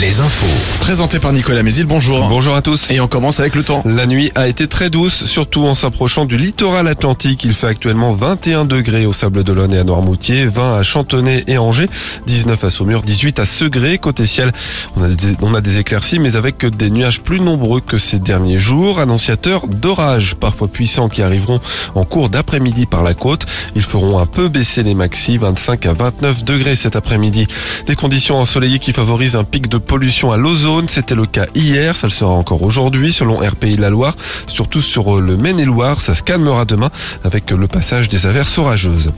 les infos. Présenté par Nicolas Mézil, bonjour. Bonjour à tous. Et on commence avec le temps. La nuit a été très douce, surtout en s'approchant du littoral atlantique. Il fait actuellement 21 degrés au Sable d'Olonne et à Noirmoutier, 20 à Chantonnay et Angers, 19 à Saumur, 18 à Segré. Côté ciel, on a, des, on a des éclaircies, mais avec des nuages plus nombreux que ces derniers jours. Annonciateurs d'orages, parfois puissants, qui arriveront en cours d'après-midi par la côte. Ils feront un peu baisser les maxi, 25 à 29 degrés cet après-midi. Des conditions ensoleillées qui favorisent un pic de pollution à l'ozone. C'était le cas hier, ça le sera encore aujourd'hui selon RPI la Loire. Surtout sur le Maine-et-Loire, ça se calmera demain avec le passage des averses orageuses.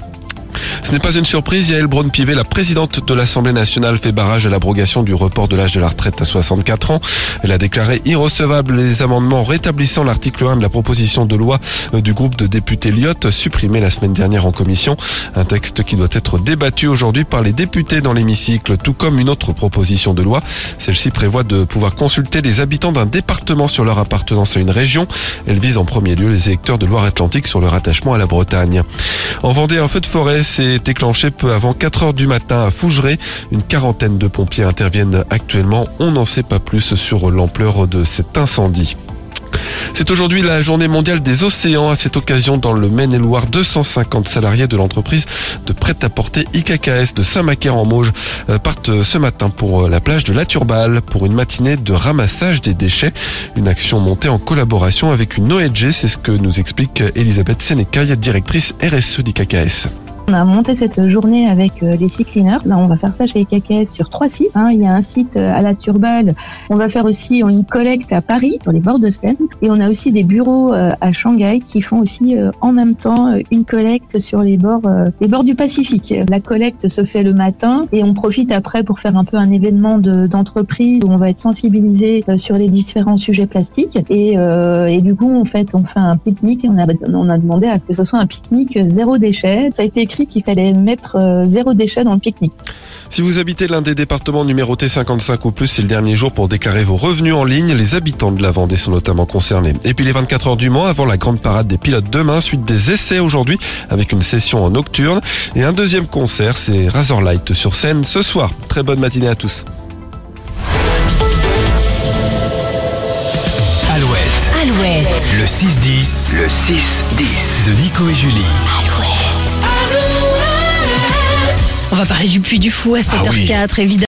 Ce n'est pas une surprise, Yael Braun-Pivet, la présidente de l'Assemblée nationale, fait barrage à l'abrogation du report de l'âge de la retraite à 64 ans. Elle a déclaré irrecevable les amendements rétablissant l'article 1 de la proposition de loi euh, du groupe de députés Lyotte, supprimé la semaine dernière en commission. Un texte qui doit être débattu aujourd'hui par les députés dans l'hémicycle, tout comme une autre proposition de loi. Celle-ci prévoit de pouvoir consulter les habitants d'un département sur leur appartenance à une région. Elle vise en premier lieu les électeurs de Loire-Atlantique sur leur attachement à la Bretagne. En Vendée, un feu de forêt s'est déclenché peu avant 4 heures du matin à Fougeray. Une quarantaine de pompiers interviennent actuellement. On n'en sait pas plus sur l'ampleur de cet incendie. C'est aujourd'hui la journée mondiale des océans. À cette occasion, dans le Maine-et-Loire, 250 salariés de l'entreprise de prêt-à-porter IKKS de Saint-Macaire-en-Mauge euh, partent ce matin pour euh, la plage de La Turballe pour une matinée de ramassage des déchets. Une action montée en collaboration avec une ONG. C'est ce que nous explique Elisabeth Sénécaille, directrice RSE d'IKKS. On a monté cette journée avec euh, les cyclineurs. Là, on va faire ça chez KKS sur trois sites. Hein. Il y a un site euh, à la Turballe. On va faire aussi une collecte à Paris, dans les bords de Seine. Et on a aussi des bureaux euh, à Shanghai qui font aussi en même temps une collecte sur les bords, les bords du Pacifique. La collecte se fait le matin et on profite après pour faire un peu un événement d'entreprise où on va être sensibilisé sur les différents sujets plastiques. Et, du coup, en fait, on fait un pique-nique et on a, on a demandé à ce que ce soit un pique-nique zéro déchet. Ça a été écrit qu'il fallait mettre euh, zéro déchet dans le pique-nique. Si vous habitez l'un des départements numérotés 55 ou plus, c'est le dernier jour pour déclarer vos revenus en ligne. Les habitants de la Vendée sont notamment concernés. Et puis les 24 heures du Mans avant la grande parade des pilotes demain, suite des essais aujourd'hui avec une session en nocturne et un deuxième concert, c'est Razorlight sur scène ce soir. Très bonne matinée à tous. Alouette. Alouette. Le 6-10. Le 6-10. De Nico et Julie. On va parler du Puy du Fou à 7h04, évidemment.